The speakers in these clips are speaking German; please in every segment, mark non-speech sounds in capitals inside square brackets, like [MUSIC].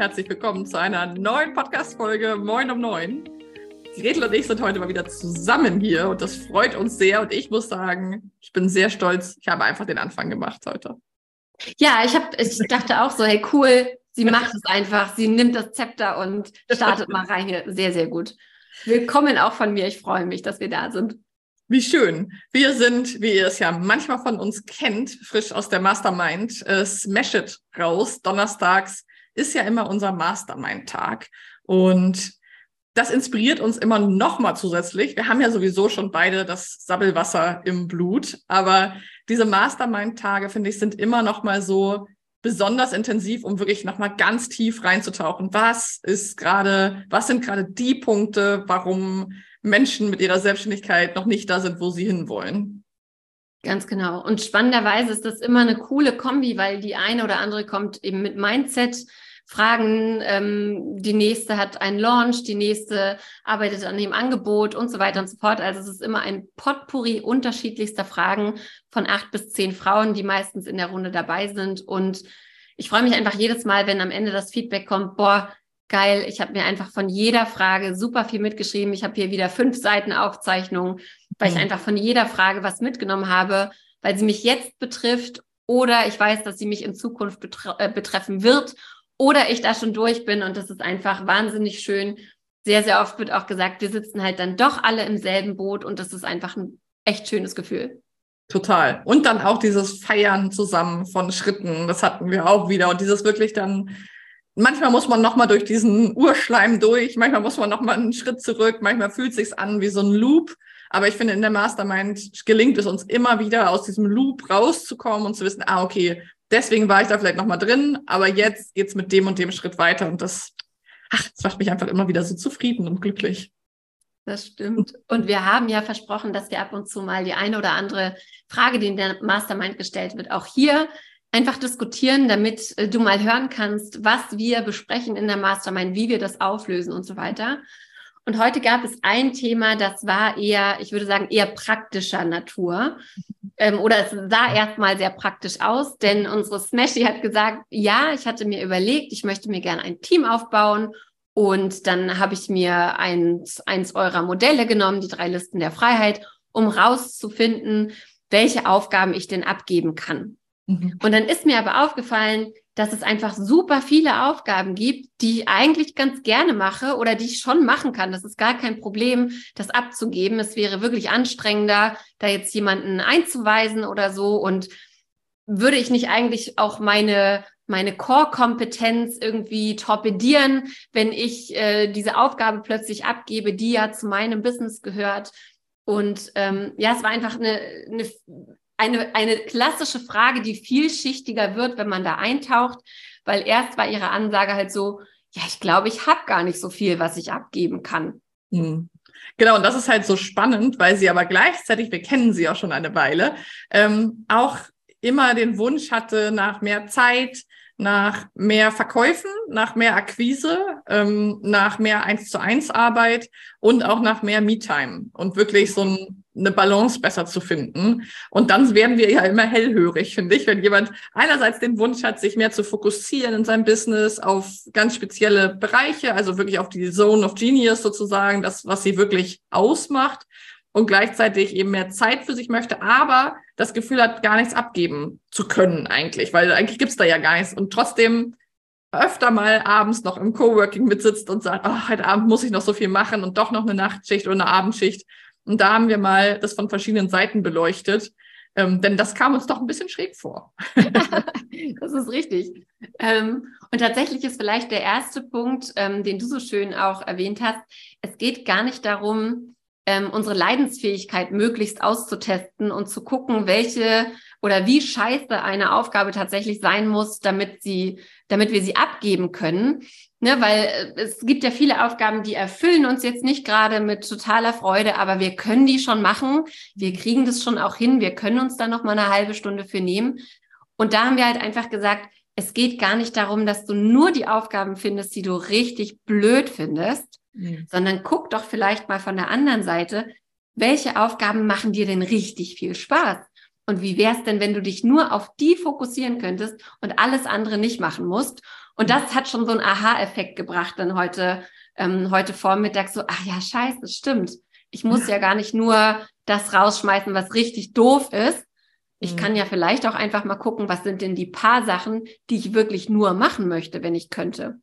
herzlich willkommen zu einer neuen Podcast-Folge Moin um Neun. Die Gretel und ich sind heute mal wieder zusammen hier und das freut uns sehr. Und ich muss sagen, ich bin sehr stolz. Ich habe einfach den Anfang gemacht heute. Ja, ich, hab, ich dachte auch so, hey cool, sie macht es einfach. Sie nimmt das Zepter und startet mal rein hier. Sehr, sehr gut. Willkommen auch von mir. Ich freue mich, dass wir da sind. Wie schön. Wir sind, wie ihr es ja manchmal von uns kennt, frisch aus der Mastermind, äh, Smash It raus. Donnerstags ist ja immer unser Mastermind-Tag. Und das inspiriert uns immer noch mal zusätzlich. Wir haben ja sowieso schon beide das Sabbelwasser im Blut, aber diese Mastermind-Tage, finde ich, sind immer noch mal so besonders intensiv, um wirklich noch mal ganz tief reinzutauchen. Was ist gerade, was sind gerade die Punkte, warum Menschen mit ihrer Selbstständigkeit noch nicht da sind, wo sie hinwollen. Ganz genau. Und spannenderweise ist das immer eine coole Kombi, weil die eine oder andere kommt eben mit Mindset. Fragen, ähm, die nächste hat einen Launch, die nächste arbeitet an dem Angebot und so weiter und so fort. Also es ist immer ein Potpourri unterschiedlichster Fragen von acht bis zehn Frauen, die meistens in der Runde dabei sind. Und ich freue mich einfach jedes Mal, wenn am Ende das Feedback kommt, boah, geil. Ich habe mir einfach von jeder Frage super viel mitgeschrieben. Ich habe hier wieder fünf Seiten Aufzeichnungen, weil mhm. ich einfach von jeder Frage was mitgenommen habe, weil sie mich jetzt betrifft oder ich weiß, dass sie mich in Zukunft betre äh, betreffen wird oder ich da schon durch bin und das ist einfach wahnsinnig schön. Sehr, sehr oft wird auch gesagt, wir sitzen halt dann doch alle im selben Boot und das ist einfach ein echt schönes Gefühl. Total. Und dann auch dieses Feiern zusammen von Schritten, das hatten wir auch wieder. Und dieses wirklich dann manchmal muss man nochmal durch diesen Urschleim durch, manchmal muss man nochmal einen Schritt zurück, manchmal fühlt sich's an wie so ein Loop. Aber ich finde, in der Mastermind gelingt es uns immer wieder, aus diesem Loop rauszukommen und zu wissen, ah, okay, deswegen war ich da vielleicht nochmal drin, aber jetzt geht's mit dem und dem Schritt weiter. Und das, ach, das macht mich einfach immer wieder so zufrieden und glücklich. Das stimmt. Und wir haben ja versprochen, dass wir ab und zu mal die eine oder andere Frage, die in der Mastermind gestellt wird, auch hier einfach diskutieren, damit äh, du mal hören kannst, was wir besprechen in der Mastermind, wie wir das auflösen und so weiter. Und heute gab es ein Thema, das war eher, ich würde sagen, eher praktischer Natur. Ähm, oder es sah erstmal sehr praktisch aus, denn unsere Smashy hat gesagt, ja, ich hatte mir überlegt, ich möchte mir gerne ein Team aufbauen. Und dann habe ich mir eins, eins eurer Modelle genommen, die drei Listen der Freiheit, um rauszufinden, welche Aufgaben ich denn abgeben kann. Mhm. Und dann ist mir aber aufgefallen, dass es einfach super viele Aufgaben gibt, die ich eigentlich ganz gerne mache oder die ich schon machen kann. Das ist gar kein Problem, das abzugeben. Es wäre wirklich anstrengender, da jetzt jemanden einzuweisen oder so. Und würde ich nicht eigentlich auch meine meine Core-Kompetenz irgendwie torpedieren, wenn ich äh, diese Aufgabe plötzlich abgebe, die ja zu meinem Business gehört. Und ähm, ja, es war einfach eine, eine eine, eine klassische Frage, die vielschichtiger wird, wenn man da eintaucht, weil erst war ihre Ansage halt so, ja, ich glaube, ich habe gar nicht so viel, was ich abgeben kann. Hm. Genau, und das ist halt so spannend, weil sie aber gleichzeitig, wir kennen sie auch schon eine Weile, ähm, auch immer den Wunsch hatte nach mehr Zeit, nach mehr Verkäufen, nach mehr Akquise, ähm, nach mehr eins zu eins Arbeit und auch nach mehr Me-Time und wirklich so ein eine Balance besser zu finden. Und dann werden wir ja immer hellhörig, finde ich, wenn jemand einerseits den Wunsch hat, sich mehr zu fokussieren in seinem Business auf ganz spezielle Bereiche, also wirklich auf die Zone of Genius sozusagen, das, was sie wirklich ausmacht und gleichzeitig eben mehr Zeit für sich möchte, aber das Gefühl hat, gar nichts abgeben zu können eigentlich, weil eigentlich gibt's da ja gar nichts und trotzdem öfter mal abends noch im Coworking mitsitzt und sagt, oh, heute Abend muss ich noch so viel machen und doch noch eine Nachtschicht oder eine Abendschicht und da haben wir mal das von verschiedenen Seiten beleuchtet. Ähm, denn das kam uns doch ein bisschen schräg vor. [LAUGHS] das ist richtig. Ähm, und tatsächlich ist vielleicht der erste Punkt, ähm, den du so schön auch erwähnt hast. Es geht gar nicht darum, ähm, unsere Leidensfähigkeit möglichst auszutesten und zu gucken, welche oder wie scheiße eine Aufgabe tatsächlich sein muss, damit sie, damit wir sie abgeben können, Ne, weil äh, es gibt ja viele Aufgaben, die erfüllen uns jetzt nicht gerade mit totaler Freude, aber wir können die schon machen. Wir kriegen das schon auch hin. Wir können uns da noch mal eine halbe Stunde für nehmen. Und da haben wir halt einfach gesagt, es geht gar nicht darum, dass du nur die Aufgaben findest, die du richtig blöd findest, mhm. sondern guck doch vielleicht mal von der anderen Seite, welche Aufgaben machen dir denn richtig viel Spaß? Und wie wär's denn, wenn du dich nur auf die fokussieren könntest und alles andere nicht machen musst? Und das hat schon so einen Aha-Effekt gebracht dann heute, ähm, heute Vormittag so, ach ja, scheiße, stimmt. Ich muss ja gar nicht nur das rausschmeißen, was richtig doof ist. Ich mhm. kann ja vielleicht auch einfach mal gucken, was sind denn die paar Sachen, die ich wirklich nur machen möchte, wenn ich könnte.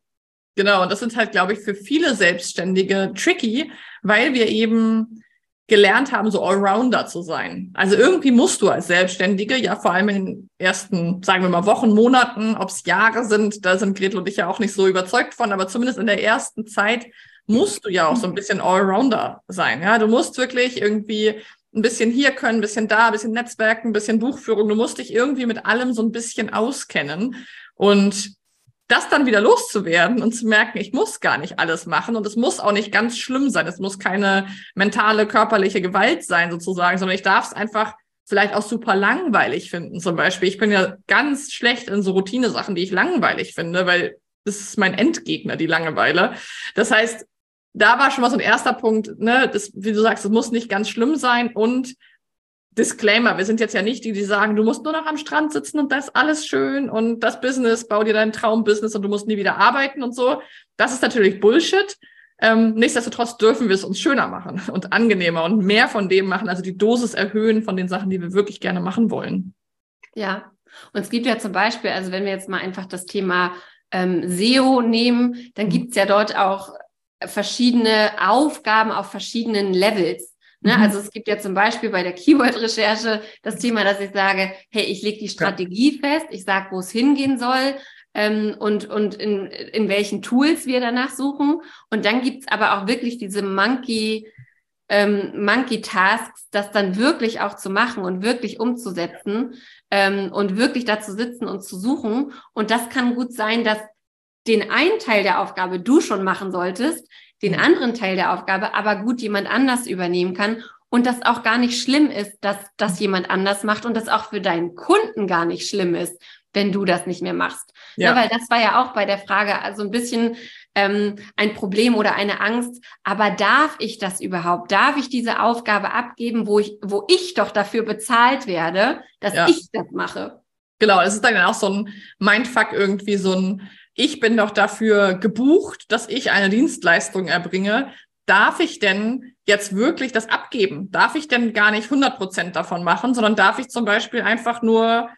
Genau, und das sind halt, glaube ich, für viele Selbstständige tricky, weil wir eben gelernt haben, so Allrounder zu sein. Also irgendwie musst du als Selbstständige, ja vor allem in den ersten, sagen wir mal, Wochen, Monaten, ob es Jahre sind, da sind Gretel und ich ja auch nicht so überzeugt von, aber zumindest in der ersten Zeit musst du ja auch so ein bisschen Allrounder sein. Ja, du musst wirklich irgendwie ein bisschen hier können, ein bisschen da, ein bisschen Netzwerken, ein bisschen Buchführung. Du musst dich irgendwie mit allem so ein bisschen auskennen. Und das dann wieder loszuwerden und zu merken, ich muss gar nicht alles machen und es muss auch nicht ganz schlimm sein. Es muss keine mentale, körperliche Gewalt sein sozusagen, sondern ich darf es einfach vielleicht auch super langweilig finden. Zum Beispiel, ich bin ja ganz schlecht in so Routine-Sachen, die ich langweilig finde, weil das ist mein Endgegner, die Langeweile. Das heißt, da war schon mal so ein erster Punkt, ne, das, wie du sagst, es muss nicht ganz schlimm sein und Disclaimer, wir sind jetzt ja nicht die, die sagen, du musst nur noch am Strand sitzen und das ist alles schön und das Business, bau dir dein Traumbusiness und du musst nie wieder arbeiten und so. Das ist natürlich Bullshit. Ähm, nichtsdestotrotz dürfen wir es uns schöner machen und angenehmer und mehr von dem machen, also die Dosis erhöhen von den Sachen, die wir wirklich gerne machen wollen. Ja, und es gibt ja zum Beispiel, also wenn wir jetzt mal einfach das Thema ähm, SEO nehmen, dann gibt es ja dort auch verschiedene Aufgaben auf verschiedenen Levels. Ne? Mhm. Also es gibt ja zum Beispiel bei der Keyword-Recherche das Thema, dass ich sage, hey, ich lege die Strategie ja. fest, ich sage, wo es hingehen soll ähm, und, und in, in welchen Tools wir danach suchen. Und dann gibt's aber auch wirklich diese Monkey, ähm, Monkey Tasks, das dann wirklich auch zu machen und wirklich umzusetzen ähm, und wirklich da zu sitzen und zu suchen. Und das kann gut sein, dass den einen Teil der Aufgabe du schon machen solltest, den anderen Teil der Aufgabe aber gut jemand anders übernehmen kann und das auch gar nicht schlimm ist, dass das jemand anders macht und das auch für deinen Kunden gar nicht schlimm ist, wenn du das nicht mehr machst. Ja. ja weil das war ja auch bei der Frage also ein bisschen ähm, ein Problem oder eine Angst. Aber darf ich das überhaupt? Darf ich diese Aufgabe abgeben, wo ich, wo ich doch dafür bezahlt werde, dass ja. ich das mache? Genau, es ist dann auch so ein Mindfuck irgendwie, so ein ich bin doch dafür gebucht, dass ich eine Dienstleistung erbringe. Darf ich denn jetzt wirklich das abgeben? Darf ich denn gar nicht 100 Prozent davon machen, sondern darf ich zum Beispiel einfach nur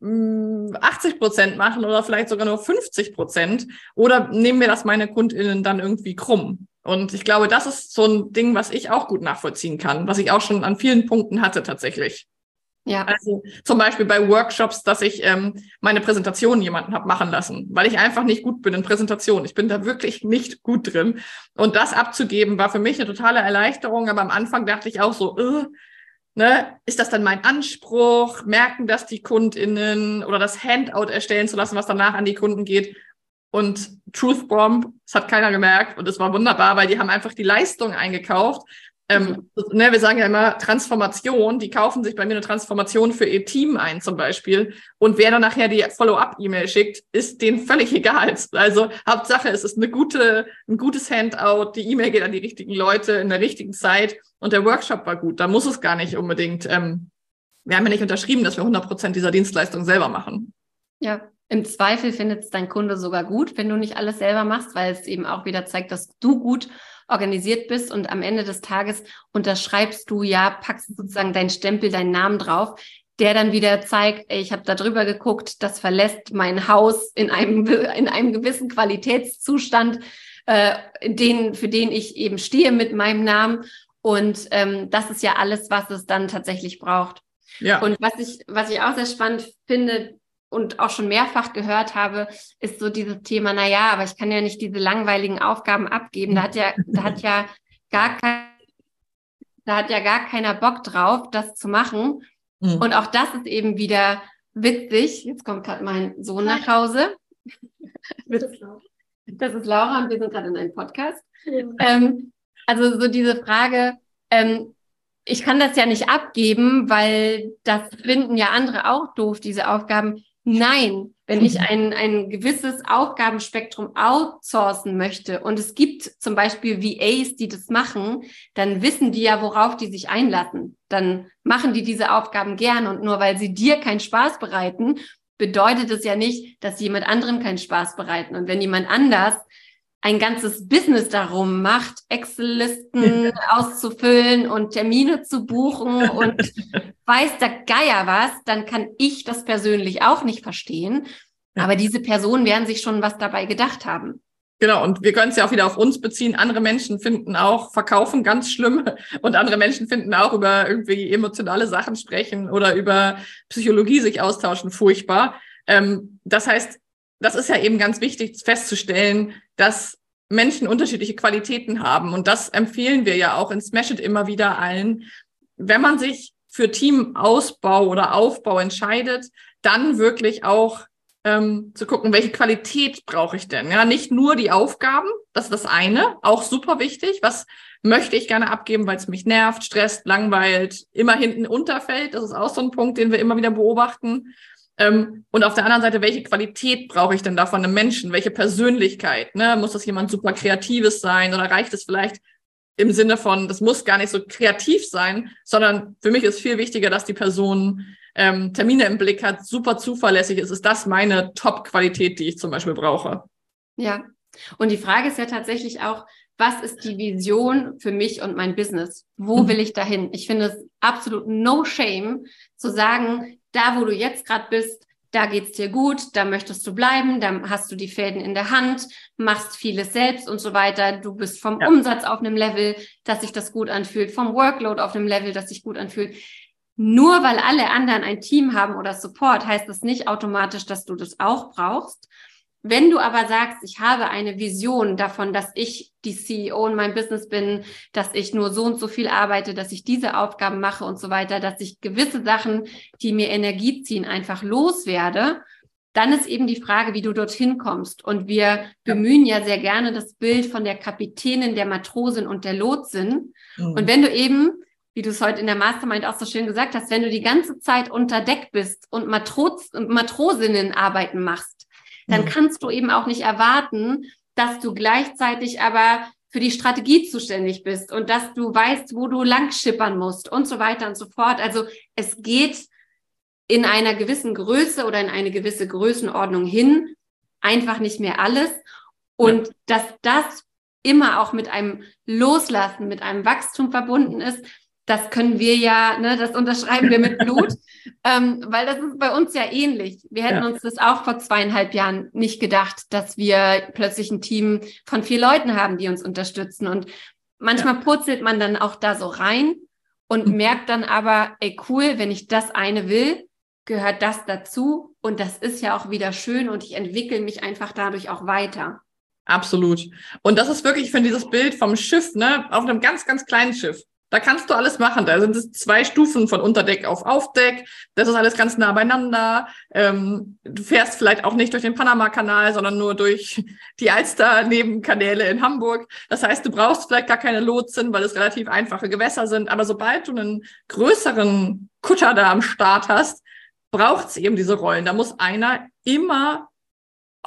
80 hm, Prozent machen oder vielleicht sogar nur 50 Prozent? Oder nehmen wir das meine KundInnen dann irgendwie krumm? Und ich glaube, das ist so ein Ding, was ich auch gut nachvollziehen kann, was ich auch schon an vielen Punkten hatte tatsächlich. Ja. Also zum Beispiel bei Workshops, dass ich ähm, meine Präsentation jemanden habe machen lassen, weil ich einfach nicht gut bin in Präsentationen. Ich bin da wirklich nicht gut drin. Und das abzugeben war für mich eine totale Erleichterung. Aber am Anfang dachte ich auch so, äh, ne, ist das dann mein Anspruch? Merken das die KundInnen oder das Handout erstellen zu lassen, was danach an die Kunden geht? Und Truth Bomb, das hat keiner gemerkt und es war wunderbar, weil die haben einfach die Leistung eingekauft ähm, ne, wir sagen ja immer Transformation, die kaufen sich bei mir eine Transformation für ihr Team ein zum Beispiel. Und wer dann nachher die Follow-up-E-Mail schickt, ist denen völlig egal. Also Hauptsache, es ist eine gute, ein gutes Handout, die E-Mail geht an die richtigen Leute in der richtigen Zeit und der Workshop war gut. Da muss es gar nicht unbedingt, ähm, wir haben ja nicht unterschrieben, dass wir 100 Prozent dieser Dienstleistung selber machen. Ja, im Zweifel findet es dein Kunde sogar gut, wenn du nicht alles selber machst, weil es eben auch wieder zeigt, dass du gut organisiert bist und am Ende des Tages unterschreibst du ja, packst sozusagen deinen Stempel, deinen Namen drauf, der dann wieder zeigt, ey, ich habe da drüber geguckt, das verlässt mein Haus in einem, in einem gewissen Qualitätszustand, äh, den, für den ich eben stehe mit meinem Namen. Und ähm, das ist ja alles, was es dann tatsächlich braucht. Ja. Und was ich, was ich auch sehr spannend finde, und auch schon mehrfach gehört habe, ist so dieses Thema, na ja, aber ich kann ja nicht diese langweiligen Aufgaben abgeben. Da hat ja, da hat ja gar kein, da hat ja gar keiner Bock drauf, das zu machen. Mhm. Und auch das ist eben wieder witzig. Jetzt kommt gerade mein Sohn nach Hause. Das ist Laura und wir sind gerade in einem Podcast. Ähm, also so diese Frage, ähm, ich kann das ja nicht abgeben, weil das finden ja andere auch doof, diese Aufgaben. Nein, wenn ich mhm. ein, ein gewisses Aufgabenspektrum outsourcen möchte und es gibt zum Beispiel VAs, die das machen, dann wissen die ja, worauf die sich einlassen. Dann machen die diese Aufgaben gern und nur weil sie dir keinen Spaß bereiten, bedeutet es ja nicht, dass jemand anderem keinen Spaß bereiten. Und wenn jemand anders ein ganzes Business darum macht, Excel-Listen auszufüllen und Termine zu buchen [LAUGHS] und weiß der Geier was, dann kann ich das persönlich auch nicht verstehen. Aber diese Personen werden sich schon was dabei gedacht haben. Genau, und wir können es ja auch wieder auf uns beziehen. Andere Menschen finden auch Verkaufen ganz schlimm und andere Menschen finden auch über irgendwie emotionale Sachen sprechen oder über Psychologie sich austauschen furchtbar. Ähm, das heißt, das ist ja eben ganz wichtig festzustellen, dass Menschen unterschiedliche Qualitäten haben. Und das empfehlen wir ja auch in Smash It immer wieder allen. Wenn man sich für Teamausbau oder Aufbau entscheidet, dann wirklich auch ähm, zu gucken, welche Qualität brauche ich denn? Ja, nicht nur die Aufgaben, das ist das eine, auch super wichtig. Was möchte ich gerne abgeben, weil es mich nervt, stresst, langweilt, immer hinten unterfällt? Das ist auch so ein Punkt, den wir immer wieder beobachten. Ähm, und auf der anderen Seite, welche Qualität brauche ich denn da von einem Menschen? Welche Persönlichkeit? Ne? Muss das jemand super Kreatives sein oder reicht es vielleicht im Sinne von, das muss gar nicht so kreativ sein, sondern für mich ist viel wichtiger, dass die Person ähm, Termine im Blick hat, super zuverlässig ist. Ist das meine Top-Qualität, die ich zum Beispiel brauche? Ja. Und die Frage ist ja tatsächlich auch, was ist die Vision für mich und mein Business? Wo mhm. will ich dahin? Ich finde es absolut no shame zu sagen, da wo du jetzt gerade bist, da geht's dir gut, da möchtest du bleiben, da hast du die Fäden in der Hand, machst vieles selbst und so weiter. Du bist vom ja. Umsatz auf einem Level, dass sich das gut anfühlt, vom Workload auf einem Level, dass sich gut anfühlt. Nur weil alle anderen ein Team haben oder Support, heißt das nicht automatisch, dass du das auch brauchst. Wenn du aber sagst, ich habe eine Vision davon, dass ich die CEO in meinem Business bin, dass ich nur so und so viel arbeite, dass ich diese Aufgaben mache und so weiter, dass ich gewisse Sachen, die mir Energie ziehen, einfach loswerde, dann ist eben die Frage, wie du dorthin kommst. Und wir bemühen ja sehr gerne das Bild von der Kapitänin, der Matrosin und der Lotsin. Mhm. Und wenn du eben, wie du es heute in der Mastermind auch so schön gesagt hast, wenn du die ganze Zeit unter Deck bist und Matros Matrosinnenarbeiten machst, dann kannst du eben auch nicht erwarten, dass du gleichzeitig aber für die Strategie zuständig bist und dass du weißt, wo du lang schippern musst und so weiter und so fort. Also es geht in einer gewissen Größe oder in eine gewisse Größenordnung hin, einfach nicht mehr alles. Und ja. dass das immer auch mit einem Loslassen, mit einem Wachstum verbunden ist, das können wir ja, ne, das unterschreiben wir mit Blut, [LAUGHS] ähm, weil das ist bei uns ja ähnlich. Wir hätten ja. uns das auch vor zweieinhalb Jahren nicht gedacht, dass wir plötzlich ein Team von vier Leuten haben, die uns unterstützen. Und manchmal ja. purzelt man dann auch da so rein und mhm. merkt dann aber, ey cool, wenn ich das eine will, gehört das dazu. Und das ist ja auch wieder schön und ich entwickle mich einfach dadurch auch weiter. Absolut. Und das ist wirklich, ich finde dieses Bild vom Schiff, ne, auf einem ganz, ganz kleinen Schiff. Da kannst du alles machen. Da sind es zwei Stufen von Unterdeck auf Aufdeck. Das ist alles ganz nah beieinander. Ähm, du fährst vielleicht auch nicht durch den Panama-Kanal, sondern nur durch die Alster-Nebenkanäle in Hamburg. Das heißt, du brauchst vielleicht gar keine Lotsen, weil es relativ einfache Gewässer sind. Aber sobald du einen größeren Kutter da am Start hast, braucht es eben diese Rollen. Da muss einer immer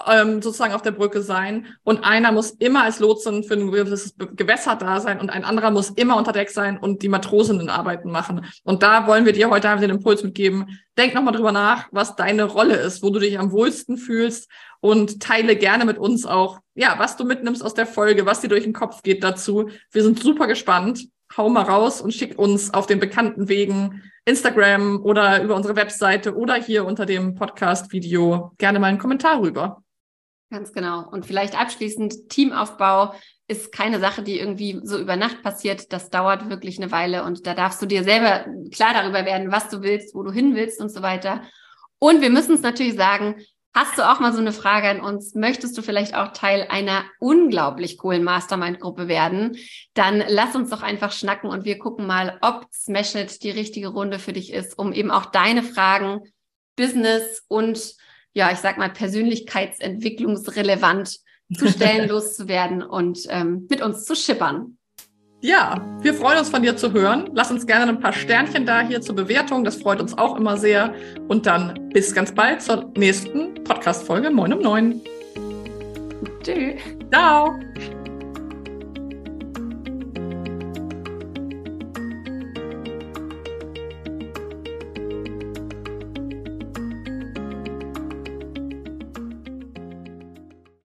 ähm, sozusagen auf der Brücke sein und einer muss immer als Lotsen für ein gewisses Gewässer da sein und ein anderer muss immer unter Deck sein und die Matrosenarbeiten machen. Und da wollen wir dir heute den Impuls mitgeben. Denk nochmal drüber nach, was deine Rolle ist, wo du dich am wohlsten fühlst und teile gerne mit uns auch, ja, was du mitnimmst aus der Folge, was dir durch den Kopf geht dazu. Wir sind super gespannt. Hau mal raus und schick uns auf den bekannten Wegen Instagram oder über unsere Webseite oder hier unter dem Podcast-Video gerne mal einen Kommentar rüber. Ganz genau. Und vielleicht abschließend, Teamaufbau ist keine Sache, die irgendwie so über Nacht passiert. Das dauert wirklich eine Weile und da darfst du dir selber klar darüber werden, was du willst, wo du hin willst und so weiter. Und wir müssen es natürlich sagen, hast du auch mal so eine Frage an uns? Möchtest du vielleicht auch Teil einer unglaublich coolen Mastermind-Gruppe werden? Dann lass uns doch einfach schnacken und wir gucken mal, ob Smash It die richtige Runde für dich ist, um eben auch deine Fragen, Business und ja, ich sag mal, persönlichkeitsentwicklungsrelevant zu stellen, [LAUGHS] loszuwerden und ähm, mit uns zu schippern. Ja, wir freuen uns von dir zu hören. Lass uns gerne ein paar Sternchen da hier zur Bewertung. Das freut uns auch immer sehr. Und dann bis ganz bald zur nächsten Podcast-Folge Moin um 9. Tschüss. Ciao.